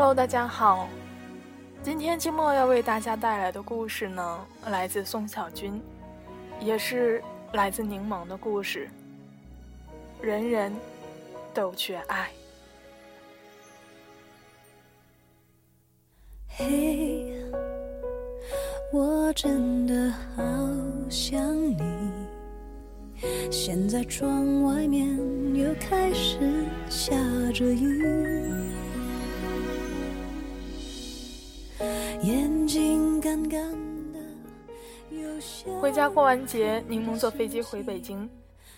Hello，大家好。今天季末要为大家带来的故事呢，来自宋小军，也是来自柠檬的故事。人人都缺爱。嘿，我真的好想你。现在窗外面又开始下着雨。回家过完节，柠檬坐飞机回北京，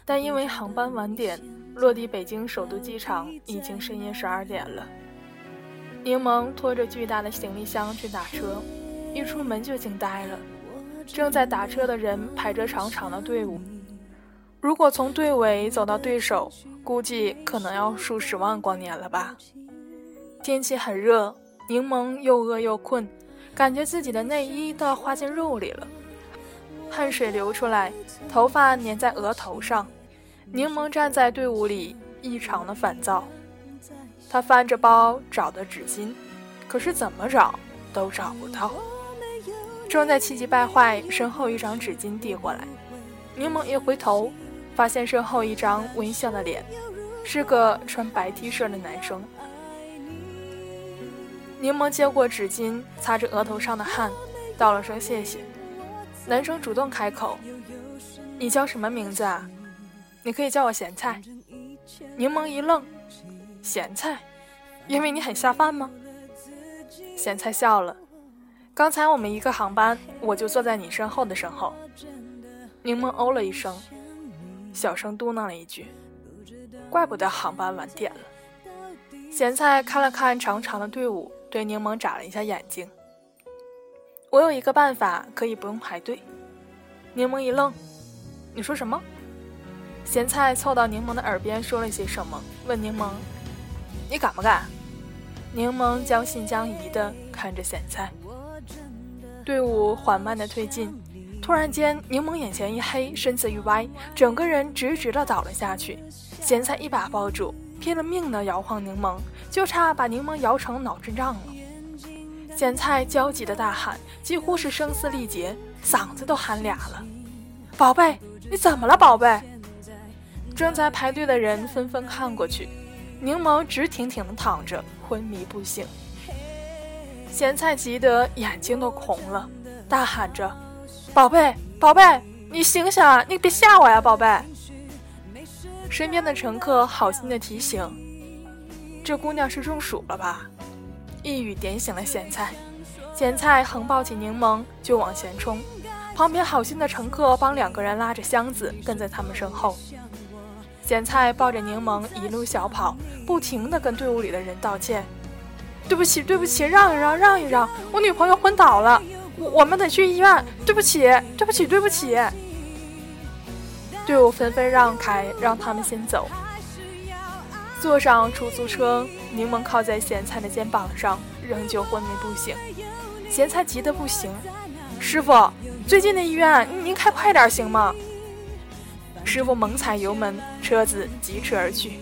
但因为航班晚点，落地北京首都机场已经深夜十二点了。柠檬拖着巨大的行李箱去打车，一出门就惊呆了，正在打车的人排着长长的队伍，如果从队尾走到队首，估计可能要数十万光年了吧。天气很热，柠檬又饿又困。感觉自己的内衣都要化进肉里了，汗水流出来，头发粘在额头上。柠檬站在队伍里，异常的烦躁。他翻着包找的纸巾，可是怎么找都找不到。正在气急败坏，身后一张纸巾递过来。柠檬一回头，发现身后一张微笑的脸，是个穿白 T 恤的男生。柠檬接过纸巾，擦着额头上的汗，道了声谢谢。男生主动开口：“你叫什么名字啊？你可以叫我咸菜。”柠檬一愣：“咸菜？因为你很下饭吗？”咸菜笑了：“刚才我们一个航班，我就坐在你身后的身后。”柠檬哦了一声，小声嘟囔了一句：“怪不得航班晚点了。”咸菜看了看长长的队伍。对柠檬眨了一下眼睛。我有一个办法，可以不用排队。柠檬一愣：“你说什么？”咸菜凑到柠檬的耳边说了些什么，问柠檬：“你敢不敢？”柠檬将信将疑的看着咸菜。队伍缓慢的推进，突然间，柠檬眼前一黑，身子一歪，整个人直直的倒了下去。咸菜一把抱住。拼了命的摇晃柠檬，就差把柠檬摇成脑震荡了。咸菜焦急的大喊，几乎是声嘶力竭，嗓子都喊哑了：“宝贝，你怎么了，宝贝？”正在排队的人纷纷看过去，柠檬直挺挺的躺着，昏迷不醒。咸菜急得眼睛都红了，大喊着：“宝贝，宝贝，你醒醒啊！你别吓我呀，宝贝！”身边的乘客好心的提醒：“这姑娘是中暑了吧？”一语点醒了咸菜，咸菜横抱起柠檬就往前冲，旁边好心的乘客帮两个人拉着箱子跟在他们身后。咸菜抱着柠檬一路小跑，不停的跟队伍里的人道歉：“对不起，对不起，让一让，让一让，我女朋友昏倒了，我我们得去医院，对不起，对不起，对不起。”队伍纷纷让开，让他们先走。坐上出租车，柠檬靠在咸菜的肩膀上，仍旧昏迷不醒。咸菜急得不行：“师傅，最近的医院，您开快点行吗？”师傅猛踩油门，车子疾驰而去。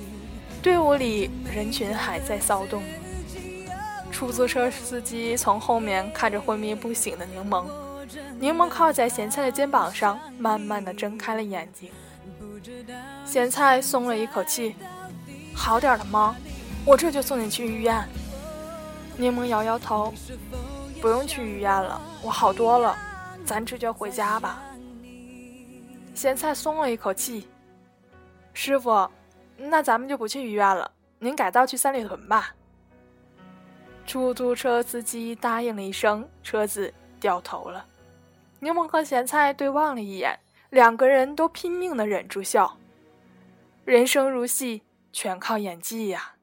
队伍里人群还在骚动。出租车司机从后面看着昏迷不醒的柠檬。柠檬靠在咸菜的肩膀上，慢慢的睁开了眼睛。咸菜松了一口气，好点了吗？我这就送你去医院。柠檬摇摇头，不用去医院了，我好多了，咱直接回家吧。咸菜松了一口气。师傅，那咱们就不去医院了，您改道去三里屯吧。出租车司机答应了一声，车子掉头了。柠檬和咸菜对望了一眼，两个人都拼命的忍住笑。人生如戏，全靠演技呀。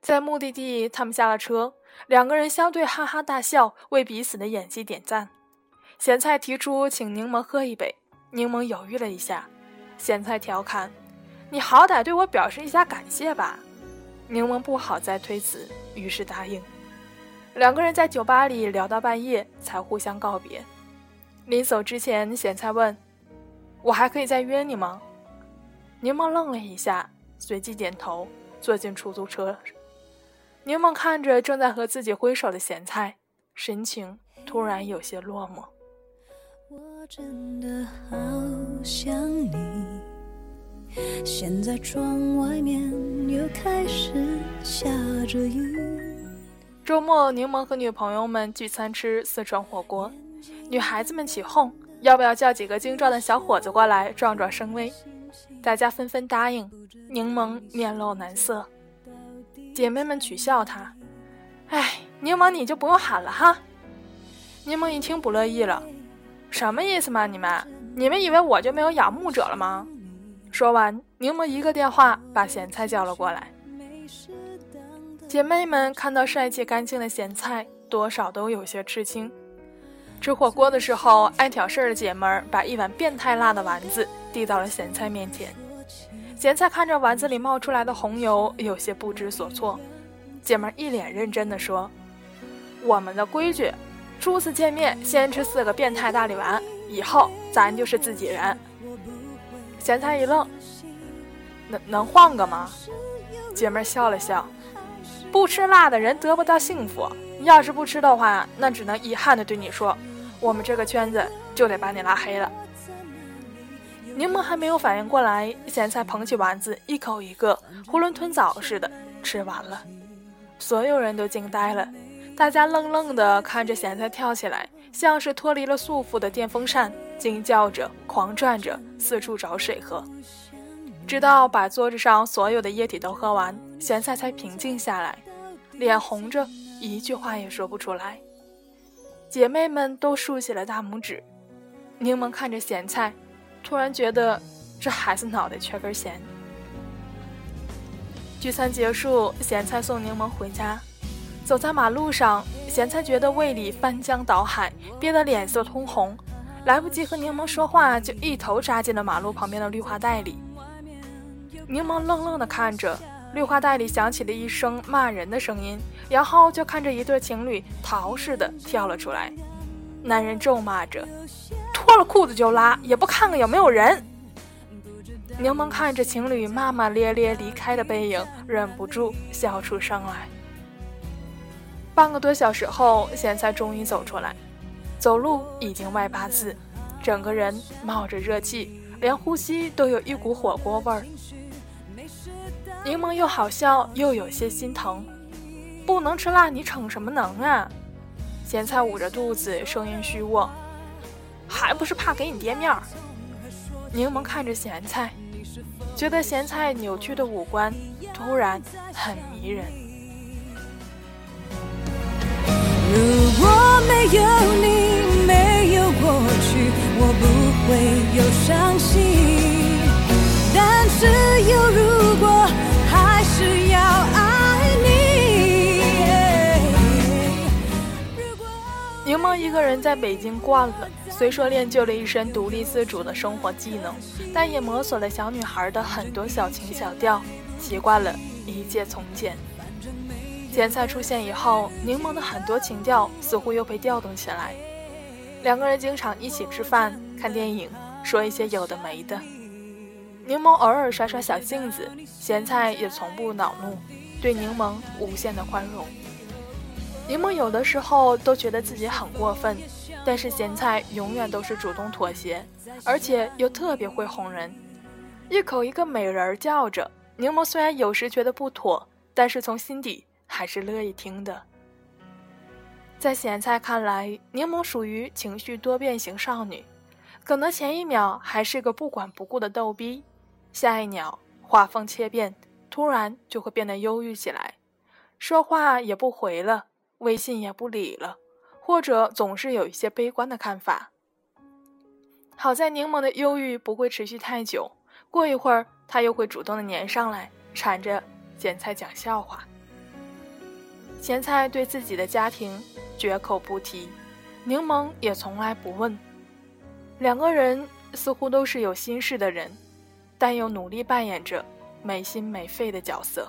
在目的地，他们下了车，两个人相对哈哈大笑，为彼此的演技点赞。咸菜提出请柠檬喝一杯，柠檬犹豫了一下。咸菜调侃：“你好歹对我表示一下感谢吧。”柠檬不好再推辞，于是答应。两个人在酒吧里聊到半夜，才互相告别。临走之前，咸菜问：“我还可以再约你吗？”柠檬愣了一下，随即点头，坐进出租车。柠檬看着正在和自己挥手的咸菜，神情突然有些落寞。我真的好想你。现在窗外面又开始下着雨。周末，柠檬和女朋友们聚餐吃四川火锅，女孩子们起哄，要不要叫几个精壮的小伙子过来壮壮声威？大家纷纷答应。柠檬面露难色。姐妹们取笑他：“哎，柠檬你就不用喊了哈。”柠檬一听不乐意了：“什么意思嘛？你们，你们以为我就没有仰慕者了吗？”说完，柠檬一个电话把咸菜叫了过来。姐妹们看到帅气干净的咸菜，多少都有些吃惊。吃火锅的时候，爱挑事儿的姐们儿把一碗变态辣的丸子递到了咸菜面前。咸菜看着丸子里冒出来的红油，有些不知所措。姐们一脸认真的说：“我们的规矩，初次见面先吃四个变态大力丸，以后咱就是自己人。”咸菜一愣：“能能换个吗？”姐们笑了笑：“不吃辣的人得不到幸福，要是不吃的话，那只能遗憾的对你说，我们这个圈子就得把你拉黑了。”柠檬还没有反应过来，咸菜捧起丸子，一口一个，囫囵吞枣似的吃完了。所有人都惊呆了，大家愣愣地看着咸菜跳起来，像是脱离了束缚的电风扇，惊叫着、狂转着，四处找水喝。直到把桌子上所有的液体都喝完，咸菜才平静下来，脸红着，一句话也说不出来。姐妹们都竖起了大拇指。柠檬看着咸菜。突然觉得这孩子脑袋缺根弦。聚餐结束，咸菜送柠檬回家，走在马路上，咸菜觉得胃里翻江倒海，憋得脸色通红，来不及和柠檬说话，就一头扎进了马路旁边的绿化带里。柠檬愣愣地看着，绿化带里响起了一声骂人的声音，然后就看着一对情侣逃似的跳了出来，男人咒骂着。脱了裤子就拉，也不看看有没有人。柠檬看着情侣骂骂咧咧离开的背影，忍不住笑出声来。半个多小时后，咸菜终于走出来，走路已经外八字，整个人冒着热气，连呼吸都有一股火锅味儿。柠檬又好笑又有些心疼，不能吃辣，你逞什么能啊？咸菜捂着肚子，声音虚弱。还不是怕给你爹面儿。柠檬看着咸菜，觉得咸菜扭曲的五官突然很迷人。如果没有你，没有过去，我不会有伤心。但是有如果，柠檬一个人在北京惯了。虽说练就了一身独立自主的生活技能，但也摸索了小女孩的很多小情小调，习惯了一切从简。咸菜出现以后，柠檬的很多情调似乎又被调动起来。两个人经常一起吃饭、看电影，说一些有的没的。柠檬偶尔耍耍小性子，咸菜也从不恼怒，对柠檬无限的宽容。柠檬有的时候都觉得自己很过分。但是咸菜永远都是主动妥协，而且又特别会哄人，一口一个美人儿叫着。柠檬虽然有时觉得不妥，但是从心底还是乐意听的。在咸菜看来，柠檬属于情绪多变型少女，可能前一秒还是个不管不顾的逗逼，下一秒画风切变，突然就会变得忧郁起来，说话也不回了，微信也不理了，或者总是有一些悲观的看法。好在柠檬的忧郁不会持续太久，过一会儿他又会主动的粘上来，缠着咸菜讲笑话。咸菜对自己的家庭绝口不提，柠檬也从来不问。两个人似乎都是有心事的人，但又努力扮演着没心没肺的角色。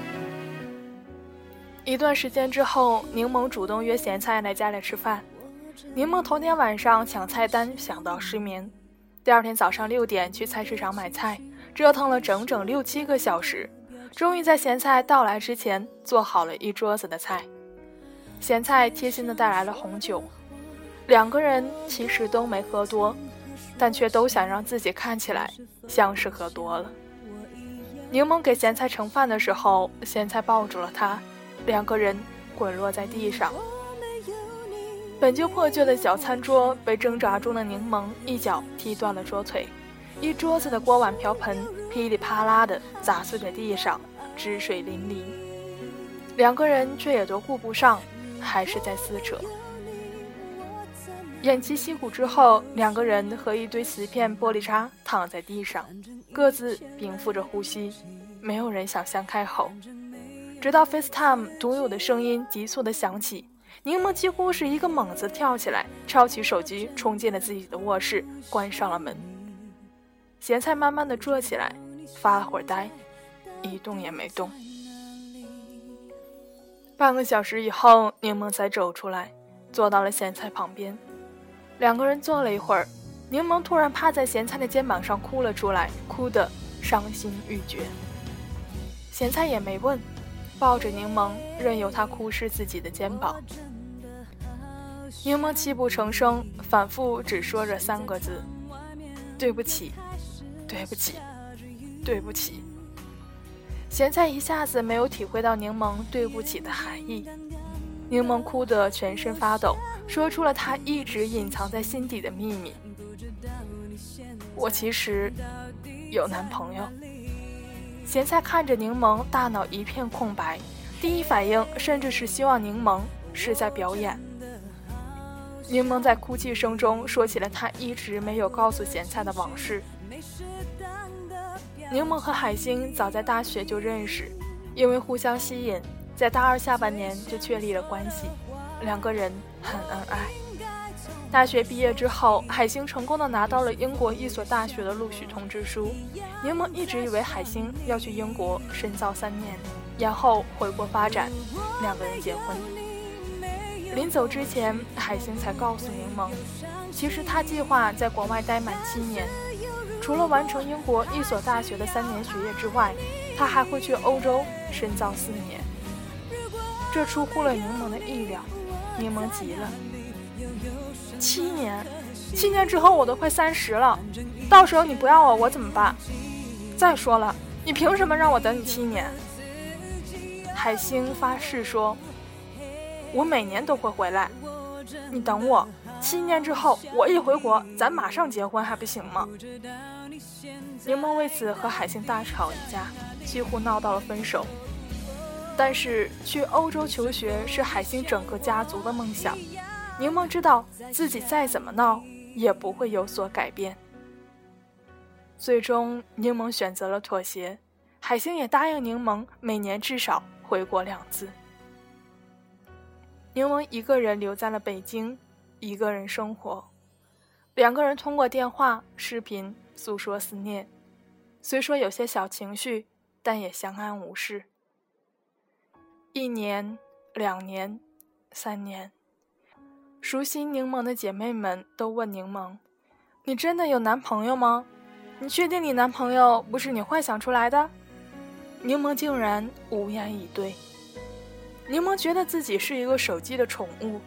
一段时间之后，柠檬主动约咸菜来家里吃饭。柠檬头天晚上抢菜单想到失眠，第二天早上六点去菜市场买菜，折腾了整整六七个小时，终于在咸菜到来之前做好了一桌子的菜。咸菜贴心的带来了红酒，两个人其实都没喝多，但却都想让自己看起来像是喝多了。柠檬给咸菜盛饭的时候，咸菜抱住了他，两个人滚落在地上。本就破旧的小餐桌被挣扎中的柠檬一脚踢断了桌腿，一桌子的锅碗瓢盆噼里啪啦的砸碎在地上，汁水淋漓。两个人却也都顾不上。还是在撕扯。偃旗息鼓之后，两个人和一堆瓷片、玻璃渣躺在地上，各自屏复着呼吸，没有人想先开口。直到 FaceTime 独有的声音急促的响起，柠檬几乎是一个猛子跳起来，抄起手机冲进了自己的卧室，关上了门。咸菜慢慢的坐起来，发了会儿呆，一动也没动。半个小时以后，柠檬才走出来，坐到了咸菜旁边。两个人坐了一会儿，柠檬突然趴在咸菜的肩膀上哭了出来，哭得伤心欲绝。咸菜也没问，抱着柠檬，任由他哭湿自己的肩膀。柠檬泣不成声，反复只说着三个字：“对不起，对不起，对不起。”咸菜一下子没有体会到柠檬对不起的含义，柠檬哭得全身发抖，说出了他一直隐藏在心底的秘密：“我其实有男朋友。”咸菜看着柠檬，大脑一片空白，第一反应甚至是希望柠檬是在表演。柠檬在哭泣声中说起了他一直没有告诉咸菜的往事。柠檬和海星早在大学就认识，因为互相吸引，在大二下半年就确立了关系，两个人很恩爱。大学毕业之后，海星成功的拿到了英国一所大学的录取通知书。柠檬一直以为海星要去英国深造三年，然后回国发展，两个人结婚。临走之前，海星才告诉柠檬，其实他计划在国外待满七年。除了完成英国一所大学的三年学业之外，他还会去欧洲深造四年。这出乎了柠檬的意料，柠檬急了。七年，七年之后我都快三十了，到时候你不要我，我怎么办？再说了，你凭什么让我等你七年？海星发誓说：“我每年都会回来，你等我。”七年之后，我一回国，咱马上结婚还不行吗？柠檬为此和海星大吵一架，几乎闹到了分手。但是去欧洲求学是海星整个家族的梦想，柠檬知道自己再怎么闹也不会有所改变。最终，柠檬选择了妥协，海星也答应柠檬每年至少回国两次。柠檬一个人留在了北京。一个人生活，两个人通过电话、视频诉说思念，虽说有些小情绪，但也相安无事。一年、两年、三年。熟悉柠檬的姐妹们都问柠檬：“你真的有男朋友吗？你确定你男朋友不是你幻想出来的？”柠檬竟然无言以对。柠檬觉得自己是一个手机的宠物，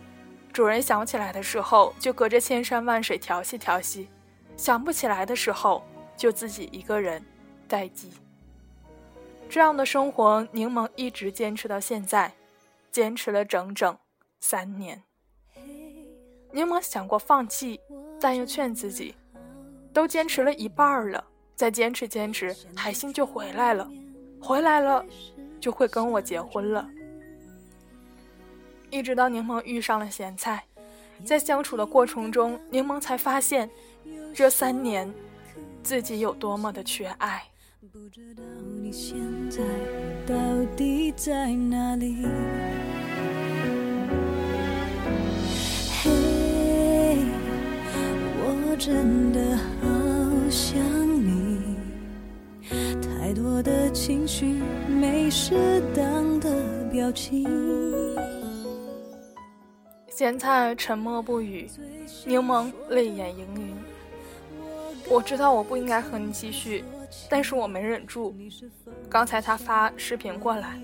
主人想起来的时候就隔着千山万水调戏调戏，想不起来的时候就自己一个人待机。这样的生活，柠檬一直坚持到现在，坚持了整整三年。柠檬想过放弃，但又劝自己，都坚持了一半了，再坚持坚持，海星就回来了，回来了，就会跟我结婚了。一直到柠檬遇上了咸菜，在相处的过程中，柠檬才发现，这三年，自己有多么的缺爱。不知道你现在到底在哪里？嘿，我真的好想你。太多的情绪，没适当的表情。咸菜沉默不语，柠檬泪眼盈盈。我知道我不应该和你继续。但是我没忍住，刚才他发视频过来，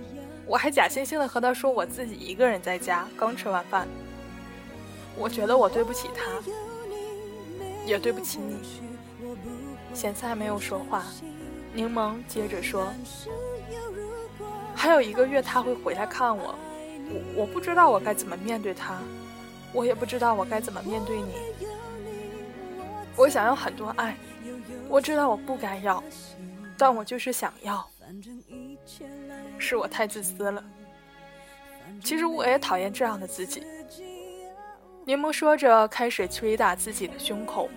我还假惺惺的和他说我自己一个人在家，刚吃完饭。我觉得我对不起他，也对不起你。咸菜没有说话，柠檬接着说：“还有一个月他会回来看我，我我不知道我该怎么面对他，我也不知道我该怎么面对你。我想要很多爱。”我知道我不该要，但我就是想要。是我太自私了。其实我也讨厌这样的自己。柠檬说着，开始捶打自己的胸口。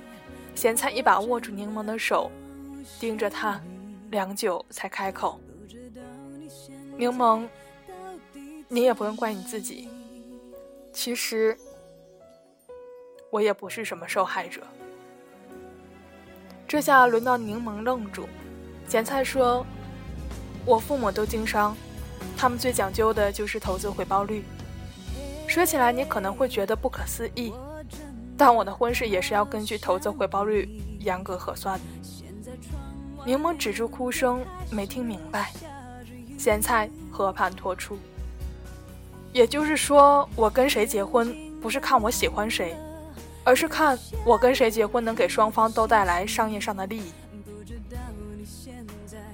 咸菜一把握住柠檬的手，盯着他，良久才开口：“柠檬，你也不用怪你自己。其实，我也不是什么受害者。”这下轮到柠檬愣住，咸菜说：“我父母都经商，他们最讲究的就是投资回报率。说起来你可能会觉得不可思议，但我的婚事也是要根据投资回报率严格核算的。”柠檬止住哭声，没听明白。咸菜和盘托出，也就是说，我跟谁结婚不是看我喜欢谁。而是看我跟谁结婚能给双方都带来商业上的利益。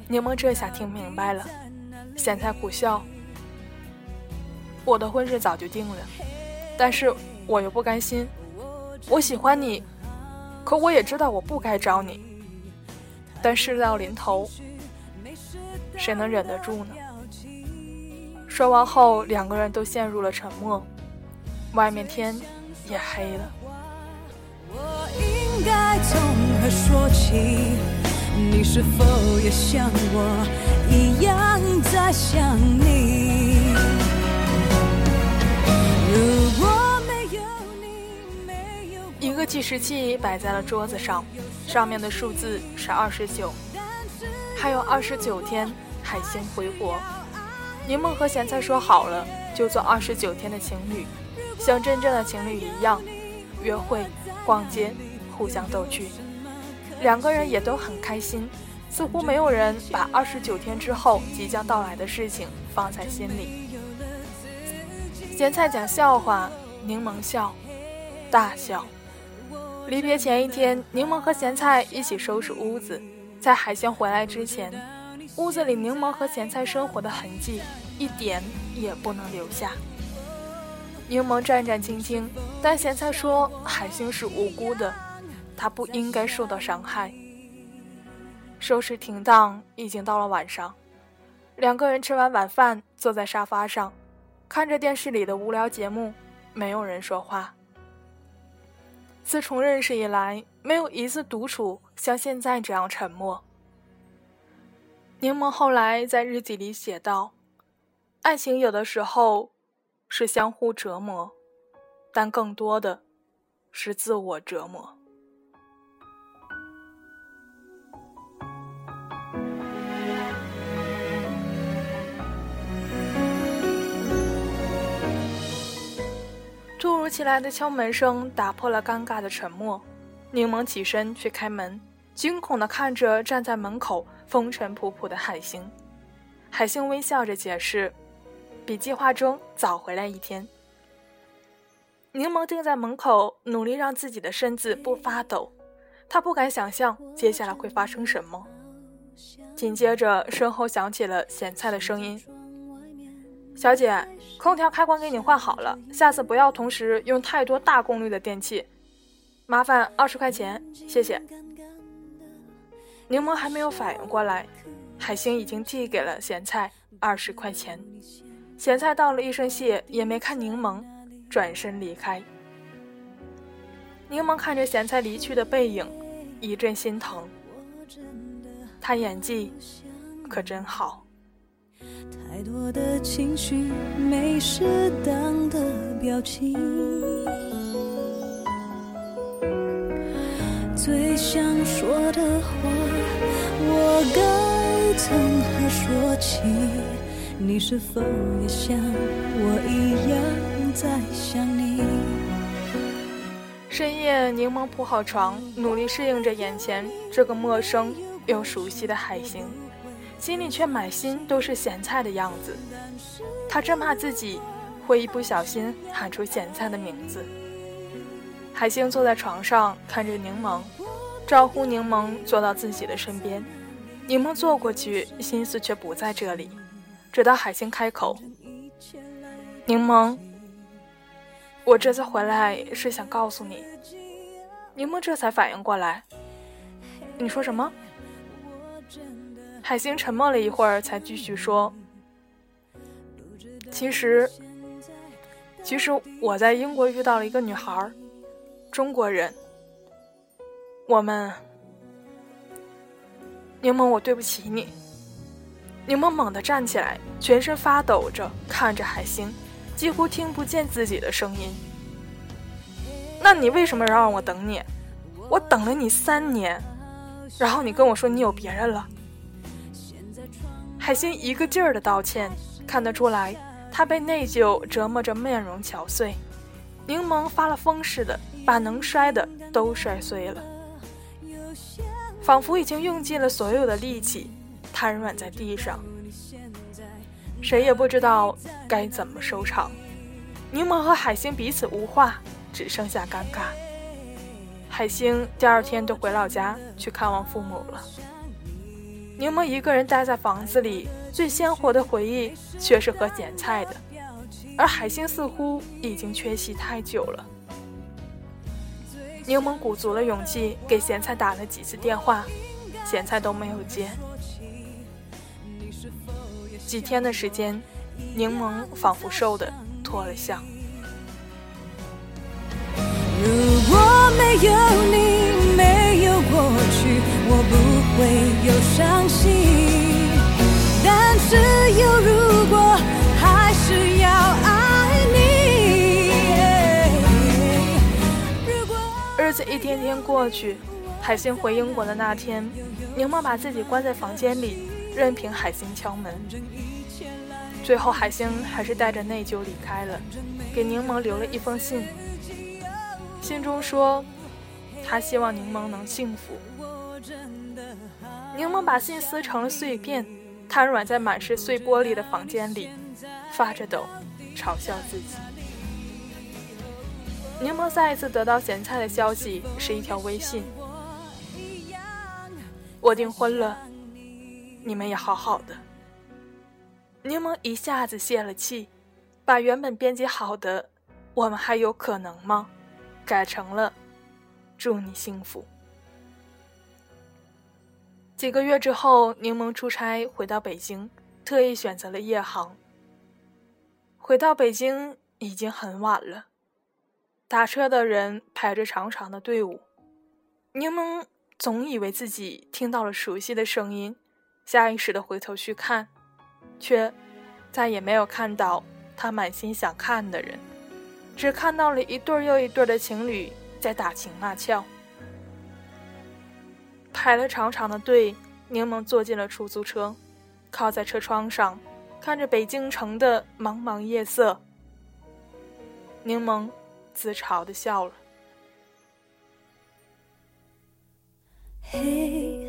柠檬这下听明白了，咸菜苦笑。我的婚事早就定了，但是我又不甘心。我喜欢你，可我也知道我不该找你。但事到临头，谁能忍得住呢？说完后，两个人都陷入了沉默。外面天也黑了。我应该从何说起？你是否也像我一样在想你？如果没有你，没有一个计时器摆在了桌子上，上面的数字是二十九，还有二十九天海星回国。柠檬和咸菜说好了，就做二十九天的情侣，像真正的情侣一样，约会、逛街。互相逗趣，两个人也都很开心，似乎没有人把二十九天之后即将到来的事情放在心里。咸菜讲笑话，柠檬笑，大笑。离别前一天，柠檬和咸菜一起收拾屋子，在海鲜回来之前，屋子里柠檬和咸菜生活的痕迹一点也不能留下。柠檬战战兢兢，但咸菜说海星是无辜的。他不应该受到伤害。收拾停当，已经到了晚上，两个人吃完晚饭，坐在沙发上，看着电视里的无聊节目，没有人说话。自从认识以来，没有一次独处像现在这样沉默。柠檬后来在日记里写道：“爱情有的时候是相互折磨，但更多的是自我折磨。”突如其来的敲门声打破了尴尬的沉默。柠檬起身去开门，惊恐地看着站在门口风尘仆仆的海星。海星微笑着解释：“比计划中早回来一天。”柠檬定在门口，努力让自己的身子不发抖。他不敢想象接下来会发生什么。紧接着，身后响起了咸菜的声音：“小姐，空调开关给你换好了，下次不要同时用太多大功率的电器。麻烦二十块钱，谢谢。”柠檬还没有反应过来，海星已经递给了咸菜二十块钱。咸菜道了一声谢，也没看柠檬，转身离开。柠檬看着咸菜离去的背影，一阵心疼。他演技可真好。太多的情绪，没适当的表情。最想说的话，我该从何说起？你是否也像我一样在想你？深夜，柠檬铺好床，努力适应着眼前这个陌生又熟悉的海星，心里却满心都是咸菜的样子。他真怕自己会一不小心喊出咸菜的名字。海星坐在床上，看着柠檬，招呼柠檬坐到自己的身边。柠檬坐过去，心思却不在这里。直到海星开口：“柠檬。”我这次回来是想告诉你，柠檬这才反应过来。你说什么？海星沉默了一会儿，才继续说：“其实，其实我在英国遇到了一个女孩，中国人。我们，柠檬，我对不起你。”柠檬猛地站起来，全身发抖着看着海星。几乎听不见自己的声音。那你为什么让我等你？我等了你三年，然后你跟我说你有别人了。海星一个劲儿的道歉，看得出来他被内疚折磨着，面容憔悴。柠檬发了疯似的把能摔的都摔碎了，仿佛已经用尽了所有的力气，瘫软在地上。谁也不知道该怎么收场。柠檬和海星彼此无话，只剩下尴尬。海星第二天就回老家去看望父母了。柠檬一个人待在房子里，最鲜活的回忆却是和咸菜的，而海星似乎已经缺席太久了。柠檬鼓足了勇气给咸菜打了几次电话，咸菜都没有接。几天的时间，柠檬仿佛瘦的脱了相。如果没有你，没有过去，我不会有伤心。但是有如果，还是要爱你。日子一天天过去，海星回英国的那天，柠檬把自己关在房间里。任凭海星敲门，最后海星还是带着内疚离开了，给柠檬留了一封信。信中说，他希望柠檬能幸福。柠檬把信撕成了碎片，瘫软在满是碎玻璃的房间里，发着抖，嘲笑自己。柠檬再一次得到咸菜的消息，是一条微信：我订婚了。你们也好好的。柠檬一下子泄了气，把原本编辑好的“我们还有可能吗”改成了“祝你幸福”。几个月之后，柠檬出差回到北京，特意选择了夜航。回到北京已经很晚了，打车的人排着长长的队伍。柠檬总以为自己听到了熟悉的声音。下意识的回头去看，却再也没有看到他满心想看的人，只看到了一对又一对的情侣在打情骂俏。排了长长的队，柠檬坐进了出租车，靠在车窗上，看着北京城的茫茫夜色。柠檬自嘲的笑了。嘿，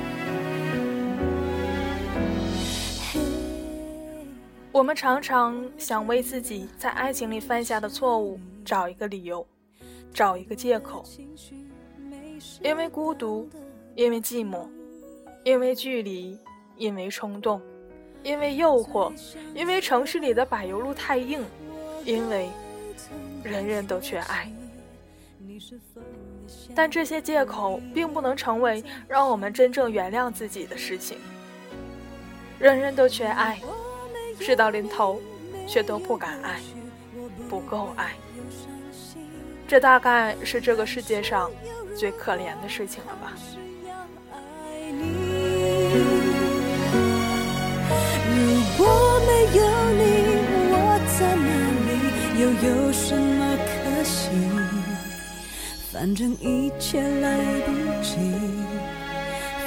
我们常常想为自己在爱情里犯下的错误找一个理由，找一个借口。因为孤独，因为寂寞，因为距离，因为冲动，因为诱惑，因为城市里的柏油路太硬，因为人人都缺爱。但这些借口并不能成为让我们真正原谅自己的事情。人人都缺爱，事到临头却都不敢爱，不够爱。这大概是这个世界上最可怜的事情了吧。如果没有你，我在哪里？又有什么可惜？反正一切来不及，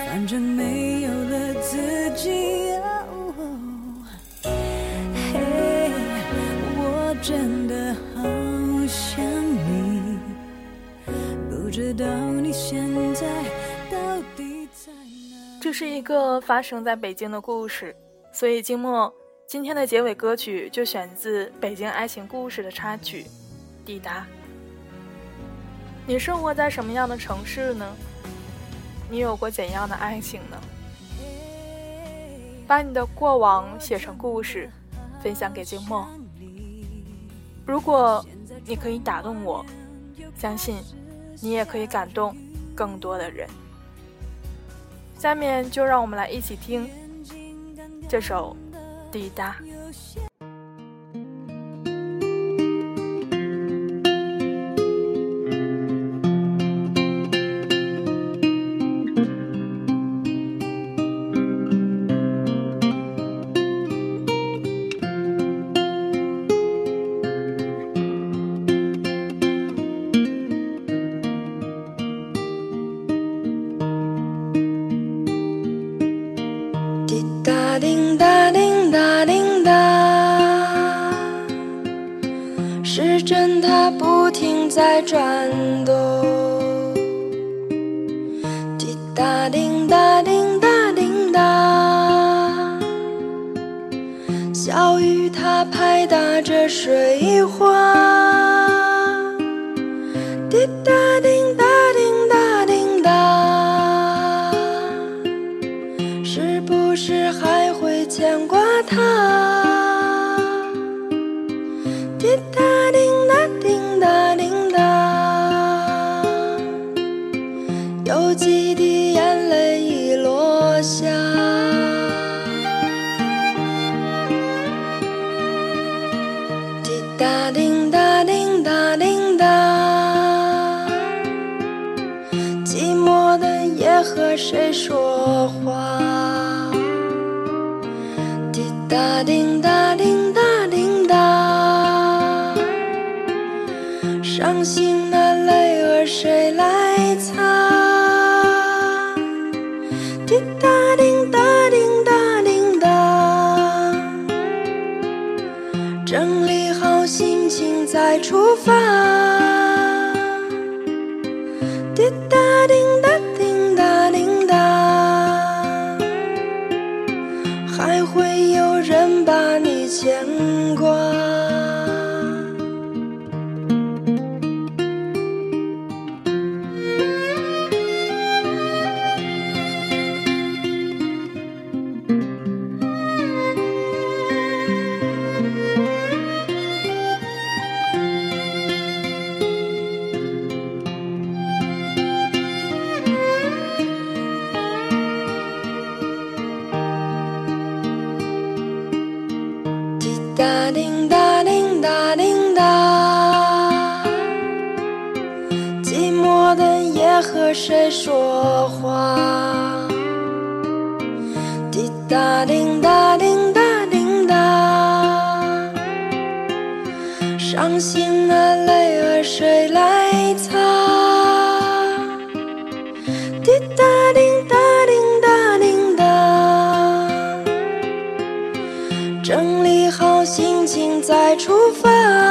反正没有了自己。是一个发生在北京的故事，所以静默今天的结尾歌曲就选自《北京爱情故事》的插曲《抵达》。你生活在什么样的城市呢？你有过怎样的爱情呢？把你的过往写成故事，分享给静默。如果你可以打动我，相信你也可以感动更多的人。下面就让我们来一起听这首《滴答》。哒叮哒叮哒叮哒，是不是还会牵挂他？泪儿谁来擦？滴答滴答滴答滴答，整理好心情再出发。